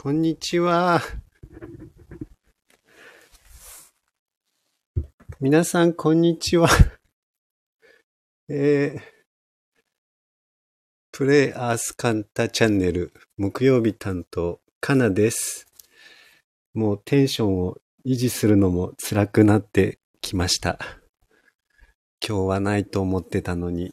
こんにちは。皆さん、こんにちは。えー、プレイアースカンタチャンネル、木曜日担当、かなです。もうテンションを維持するのも辛くなってきました。今日はないと思ってたのに、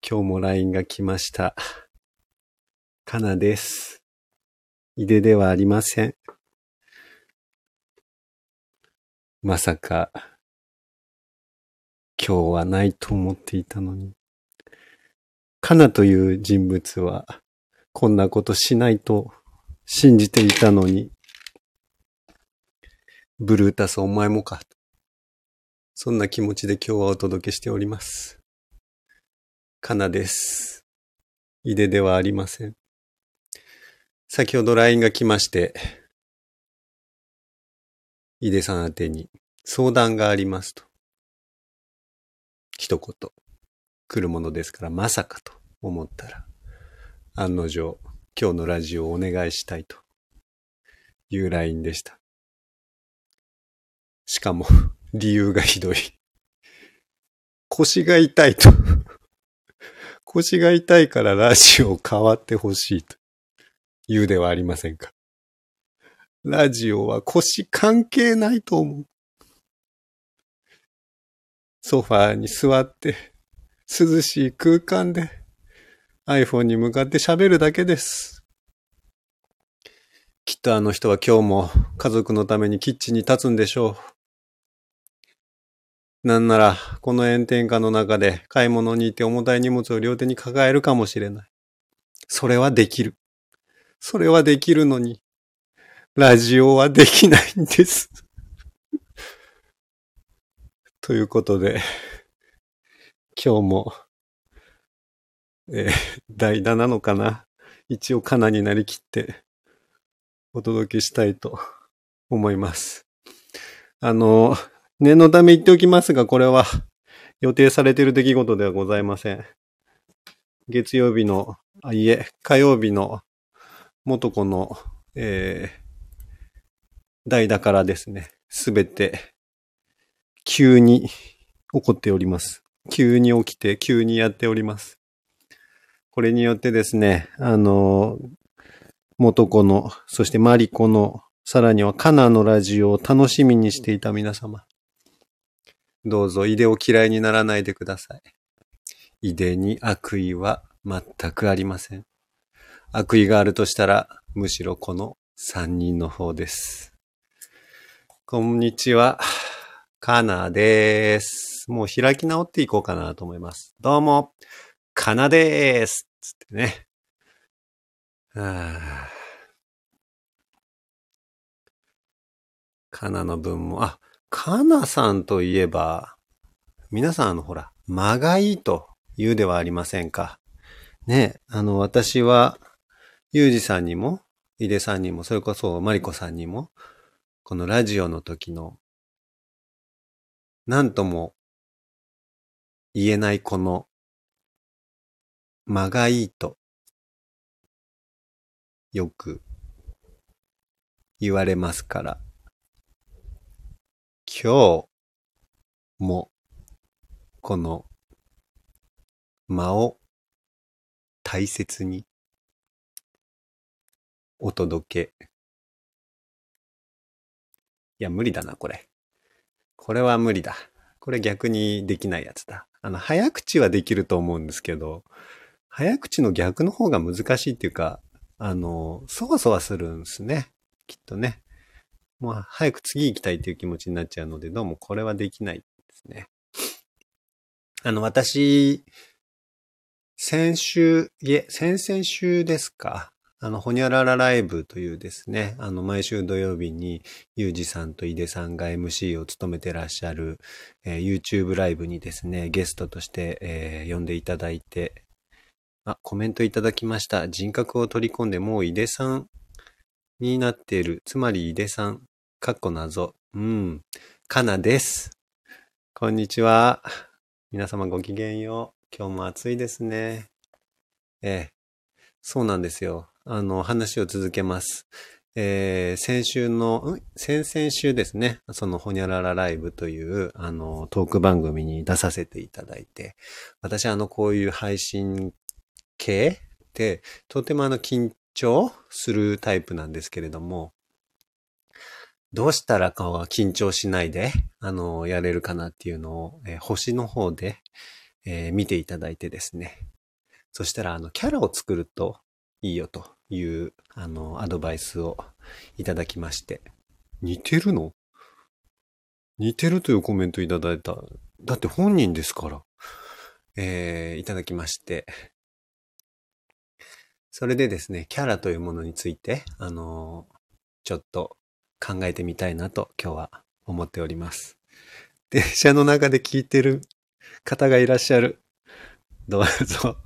今日も LINE が来ました。かなです。井出ではありません。まさか、今日はないと思っていたのに。カナという人物は、こんなことしないと信じていたのに。ブルータスお前もか。そんな気持ちで今日はお届けしております。カナです。井出ではありません。先ほど LINE が来まして、井出さん宛てに相談がありますと。一言。来るものですから、まさかと思ったら、案の定、今日のラジオをお願いしたいという LINE でした。しかも、理由がひどい。腰が痛いと。腰が痛いからラジオを変わってほしいと。言うではありませんか。ラジオは腰関係ないと思う。ソファーに座って、涼しい空間で iPhone に向かって喋るだけです。きっとあの人は今日も家族のためにキッチンに立つんでしょう。なんなら、この炎天下の中で買い物に行って重たい荷物を両手に抱えるかもしれない。それはできる。それはできるのに、ラジオはできないんです。ということで、今日も、えー代打なのかな一応カナになりきって、お届けしたいと思います。あの、念のため言っておきますが、これは予定されている出来事ではございません。月曜日の、あ、いえ、火曜日の元子の、えー、代打からですね、すべて、急に起こっております。急に起きて、急にやっております。これによってですね、あの、元子の、そしてマリコの、さらにはカナのラジオを楽しみにしていた皆様。どうぞ、井出を嫌いにならないでください。井出に悪意は全くありません。悪意があるとしたら、むしろこの三人の方です。こんにちは。カナです。もう開き直っていこうかなと思います。どうも、カナです。つってね。はあカナの分も、あ、カナさんといえば、皆さんあのほら、間がいいと言うではありませんか。ね、あの私は、ゆうじさんにも、井出さんにも、それこそマリコさんにも、このラジオの時の、なんとも言えないこの、間がいいと、よく言われますから、今日も、この間を大切にお届け。いや、無理だな、これ。これは無理だ。これ逆にできないやつだ。あの、早口はできると思うんですけど、早口の逆の方が難しいっていうか、あの、そわそわするんですね。きっとね。もう早く次行きたいっていう気持ちになっちゃうので、どうもこれはできないですね。あの、私、先週、いえ、先々週ですか。あの、ほにゃららライブというですね、あの、毎週土曜日に、ゆうじさんと井出さんが MC を務めてらっしゃる、えー YouTube ライブにですね、ゲストとして、えー呼んでいただいて、あ、コメントいただきました。人格を取り込んでもう井出さんになっている。つまり井出さん、かっこ謎。うん。かなです。こんにちは。皆様ごきげんよう。今日も暑いですね。ええ。そうなんですよ。あの、話を続けます。えー、先週の、ん？先々週ですね、そのほにゃららライブという、あの、トーク番組に出させていただいて、私あの、こういう配信系って、とてもあの、緊張するタイプなんですけれども、どうしたらかは緊張しないで、あの、やれるかなっていうのを、えー星の方で、えー見ていただいてですね。そしたら、あの、キャラを作るといいよという、あの、アドバイスをいただきまして。似てるの？似てるというコメントいただいた。だって本人ですから。えーいただきまして。それでですね、キャラというものについて、あのちょっと考えてみたいなと今日は思っております。電車の中で聞いてる方がいらっしゃる。どうぞ、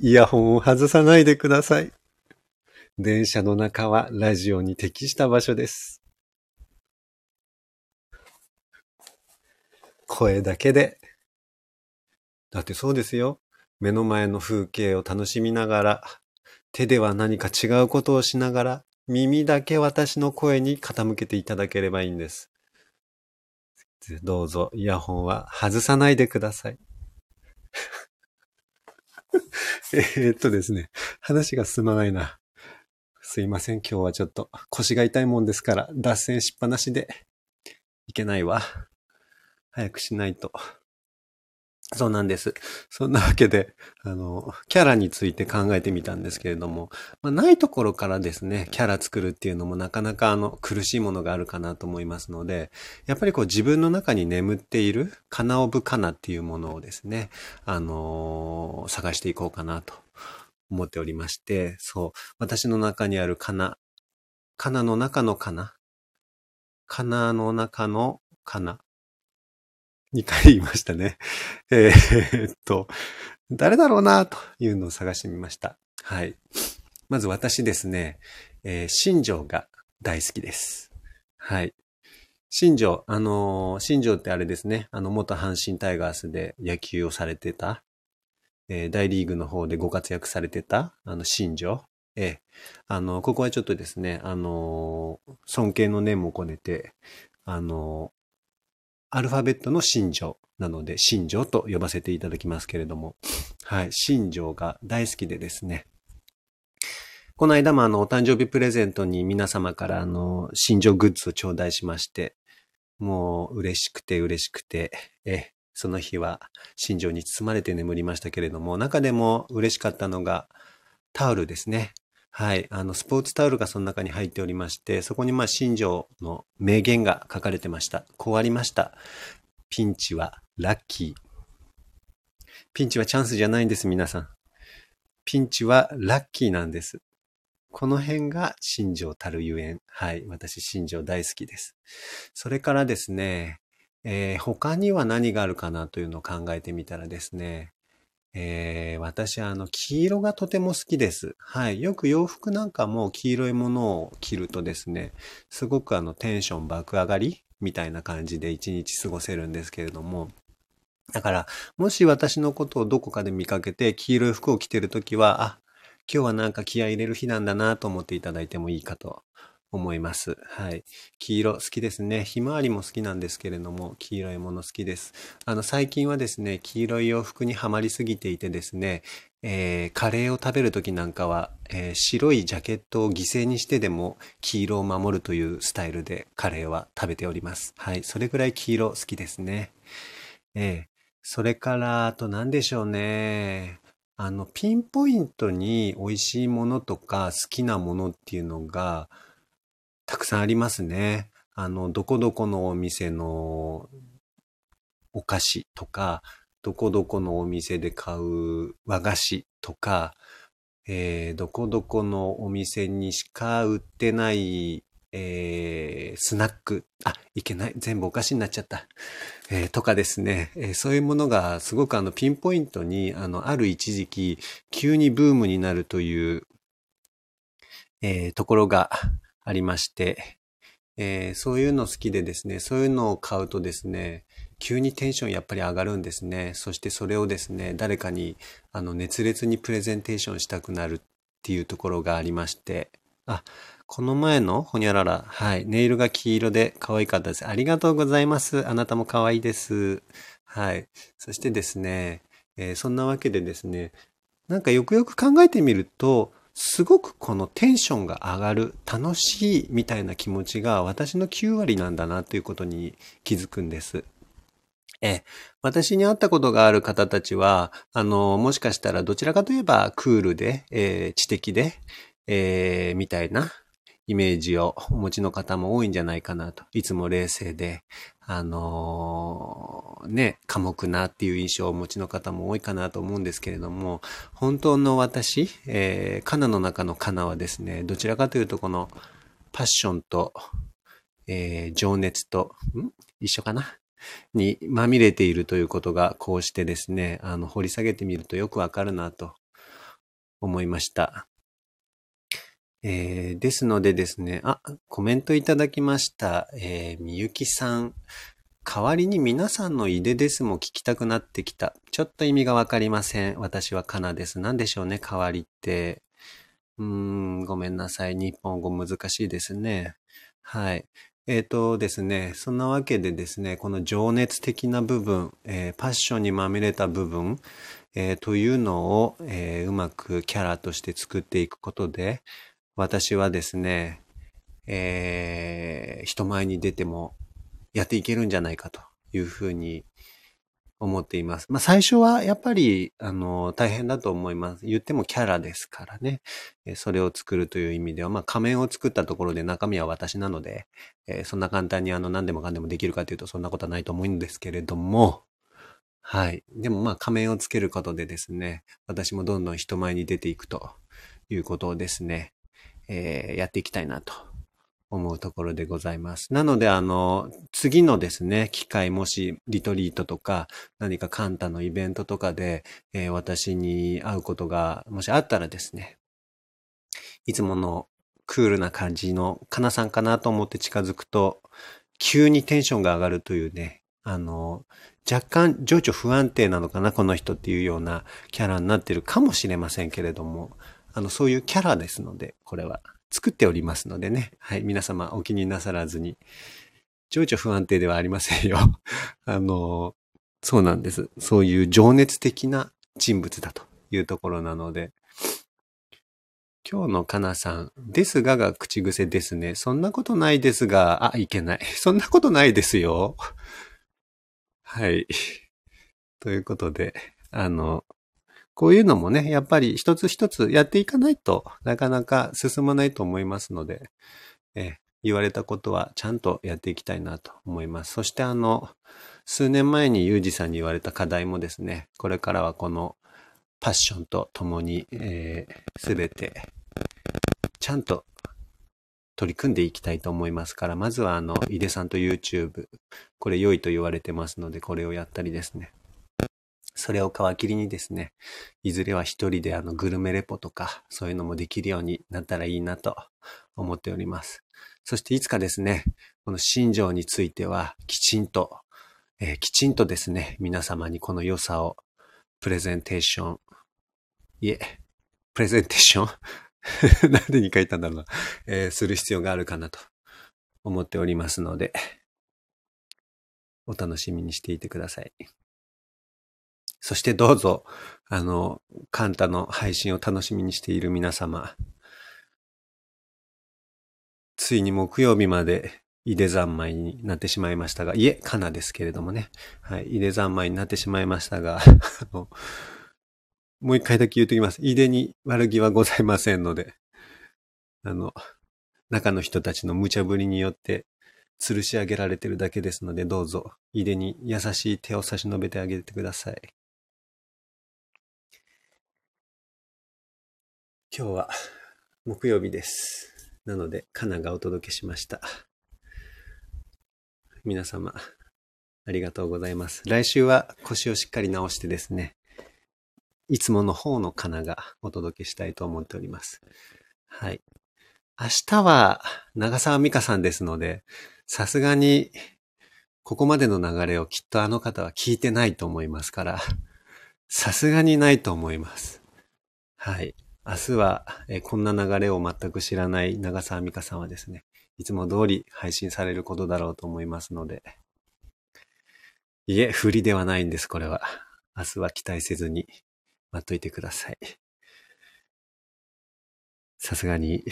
イヤホンを外さないでください。電車の中はラジオに適した場所です。声だけで。だってそうですよ。目の前の風景を楽しみながら、手では何か違うことをしながら、耳だけ私の声に傾けていただければいいんです。どうぞ、イヤホンは外さないでください。えっとですね、話が進まないな。すいません、今日はちょっと腰が痛いもんですから、脱線しっぱなしでいけないわ。早くしないと。そうなんです。そんなわけで、あの、キャラについて考えてみたんですけれども、まあ、ないところからですね、キャラ作るっていうのもなかなかあの、苦しいものがあるかなと思いますので、やっぱりこう自分の中に眠っている、カナオブカナっていうものをですね、あのー探していこうかなと思っておりまして、そう、私の中にあるカナ、カナの中のカナ、カナの中のカナ、2回言いましたね。えーっと、誰だろうなというのを探してみました。はい。まず私ですね、えー新庄が大好きです。はい。新庄、あのー新庄ってあれですね、あの、元阪神タイガースで野球をされてた、えー大リーグの方でご活躍されてた、あの、新庄。ええ。あの、ここはちょっとですね、あのー尊敬の念も込めて、あのーアルファベットの新庄なので、新庄と呼ばせていただきますけれども、はい、新庄が大好きでですね、この間もあの、お誕生日プレゼントに皆様からあの、新庄グッズを頂戴しまして、もう嬉しくて嬉しくて、え、その日は新庄に包まれて眠りましたけれども、中でも嬉しかったのがタオルですね。はい。あの、スポーツタオルがその中に入っておりまして、そこにまあ、新庄の名言が書かれてました。こうありました。ピンチはラッキー。ピンチはチャンスじゃないんです、皆さん。ピンチはラッキーなんです。この辺が新庄たるゆえん。はい。私、新庄大好きです。それからですね、えー他には何があるかなというのを考えてみたらですね、えー私、あの、黄色がとても好きです。はい。よく洋服なんかも黄色いものを着るとですね、すごくあの、テンション爆上がりみたいな感じで一日過ごせるんですけれども、だから、もし私のことをどこかで見かけて黄色い服を着てるときは、あ、今日はなんか気合入れる日なんだなと思っていただいてもいいかと思います。はい。黄色好きですね。ひまわりも好きなんですけれども、黄色いもの好きです。あの、最近はですね、黄色い洋服にはまりすぎていてですね、えーカレーを食べるときなんかは、えー白いジャケットを犠牲にしてでも黄色を守るというスタイルでカレーは食べております。はい。それぐらい黄色好きですね。ええそれから、あと何でしょうね。あの、ピンポイントに美味しいものとか好きなものっていうのがたくさんありますね。あの、どこどこのお店のお菓子とか、どこどこのお店で買う和菓子とか、えーどこどこのお店にしか売ってない、えースナック。あ、いけない。全部お菓子になっちゃった。えーとかですね、えーそういうものがすごくあのピンポイントにあのある一時期急にブームになるという、えーところがありまして、えーそういうの好きでですね、そういうのを買うとですね、急にテンションやっぱり上がるんですね。そしてそれをですね、誰かにあの熱烈にプレゼンテーションしたくなるっていうところがありまして、あ、この前のほにゃらら、はい、ネイルが黄色で可愛かったです。ありがとうございます。あなたも可愛いです。はい。そしてですね、えー、そんなわけでですね、なんかよくよく考えてみると、すごくこのテンションが上がる、楽しいみたいな気持ちが私の9割なんだなということに気づくんです。え、私に会ったことがある方たちは、あの、もしかしたらどちらかといえばクールで、えー、知的で、えー、みたいなイメージをお持ちの方も多いんじゃないかなと。いつも冷静で、あのー、ね、寡黙なっていう印象をお持ちの方も多いかなと思うんですけれども、本当の私、えー、カナの中のカナはですね、どちらかというとこのパッションと、えー、情熱と、ん？一緒かな？にまみれているということが、こうしてですね、あの、掘り下げてみるとよくわかるなと思いました。えー、ですのでですね、あ、コメントいただきました。えー、みゆきさん。代わりに皆さんのいでですも聞きたくなってきた。ちょっと意味がわかりません。私はかなです。何でしょうね、代わりって。うーん、ごめんなさい。日本語難しいですね。はい。えっ、ー、とですね、そんなわけでですね、この情熱的な部分、えー、パッションにまみれた部分、えー、というのを、えうまくキャラとして作っていくことで、私はですね、え人前に出てもやっていけるんじゃないかというふうに思っています。まあ最初はやっぱり、あの、大変だと思います。言ってもキャラですからね。えそれを作るという意味では、まあ仮面を作ったところで中身は私なので、えー、そんな簡単にあの何でもかんでもできるかというとそんなことはないと思うんですけれども、はい。でもまあ仮面をつけることでですね、私もどんどん人前に出ていくということをですね、えー、やっていきたいなと思うところでございます。なので、あの、次のですね、機会、もしリトリートとか、何かカンタのイベントとかで、えー、私に会うことが、もしあったらですね、いつものクールな感じのかなさんかなと思って近づくと、急にテンションが上がるというね、あの、若干情緒不安定なのかな、この人っていうようなキャラになってるかもしれませんけれども、あの、そういうキャラですので、これは。作っておりますのでね。はい。皆様お気になさらずに。情緒不安定ではありませんよ。あの、そうなんです。そういう情熱的な人物だというところなので。今日のかなさん、ですがが口癖ですね。そんなことないですが、あ、いけない。そんなことないですよ。はい。ということで、あの、こういうのもね、やっぱり一つ一つやっていかないとなかなか進まないと思いますので、え言われたことはちゃんとやっていきたいなと思います。そしてあの、数年前にユージさんに言われた課題もですね、これからはこのパッションと共に、えー、全てちゃんと取り組んでいきたいと思いますから、まずはあの、井出さんと YouTube、これ良いと言われてますので、これをやったりですね。それを皮切りにですね、いずれは一人であのグルメレポとか、そういうのもできるようになったらいいなと思っております。そしていつかですね、この新庄についてはきちんと、えー、きちんとですね、皆様にこの良さをプレゼンテーション、いえ、プレゼンテーション？なんでに書いたんだろうな、えー、する必要があるかなと思っておりますので、お楽しみにしていてください。そしてどうぞ、あの、カンタの配信を楽しみにしている皆様、ついに木曜日まで井出三昧になってしまいましたが、いえ、かなですけれどもね。はい、井出三昧になってしまいましたが、もう一回だけ言うときます。井出に悪気はございませんので、あの、中の人たちの無茶ぶりによって吊るし上げられてるだけですので、どうぞ、井出に優しい手を差し伸べてあげてください。今日は木曜日です。なので、カナがお届けしました。皆様、ありがとうございます。来週は腰をしっかり直してですね、いつもの方のカナがお届けしたいと思っております。はい。明日は長澤美香さんですので、さすがにここまでの流れをきっとあの方は聞いてないと思いますから、さすがにないと思います。はい。明日は、えこんな流れを全く知らない長澤美香さんはですね、いつも通り配信されることだろうと思いますので、いえ、振りではないんです、これは。明日は期待せずに待っといてください。さすがに、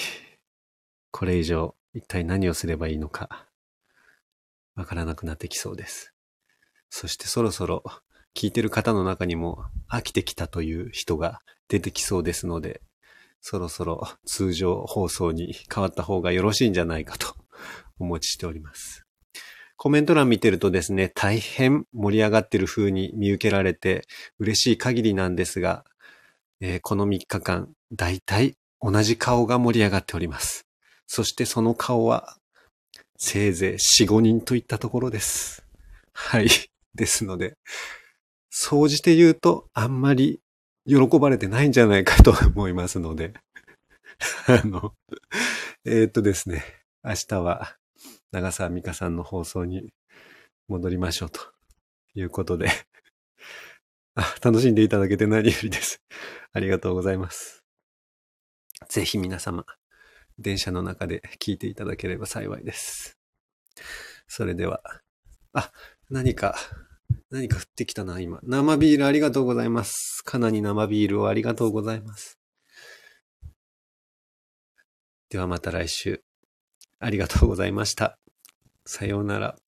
これ以上一体何をすればいいのか、わからなくなってきそうです。そしてそろそろ聞いてる方の中にも飽きてきたという人が出てきそうですので、そろそろ通常放送に変わった方がよろしいんじゃないかとお持ちしております。コメント欄見てるとですね、大変盛り上がってる風に見受けられて嬉しい限りなんですが、えー、この3日間、だいたい同じ顔が盛り上がっております。そしてその顔は、せいぜい4、5人といったところです。はい。ですので、総じて言うと、あんまり喜ばれてないんじゃないかと思いますので、あの、えー、っとですね、明日は長澤美香さんの放送に戻りましょうということで あ、楽しんでいただけて何よりです。ありがとうございます。ぜひ皆様、電車の中で聞いていただければ幸いです。それでは、あ、何か、何か降ってきたな、今。生ビールありがとうございます。かなり生ビールをありがとうございます。ではまた来週。ありがとうございました。さようなら。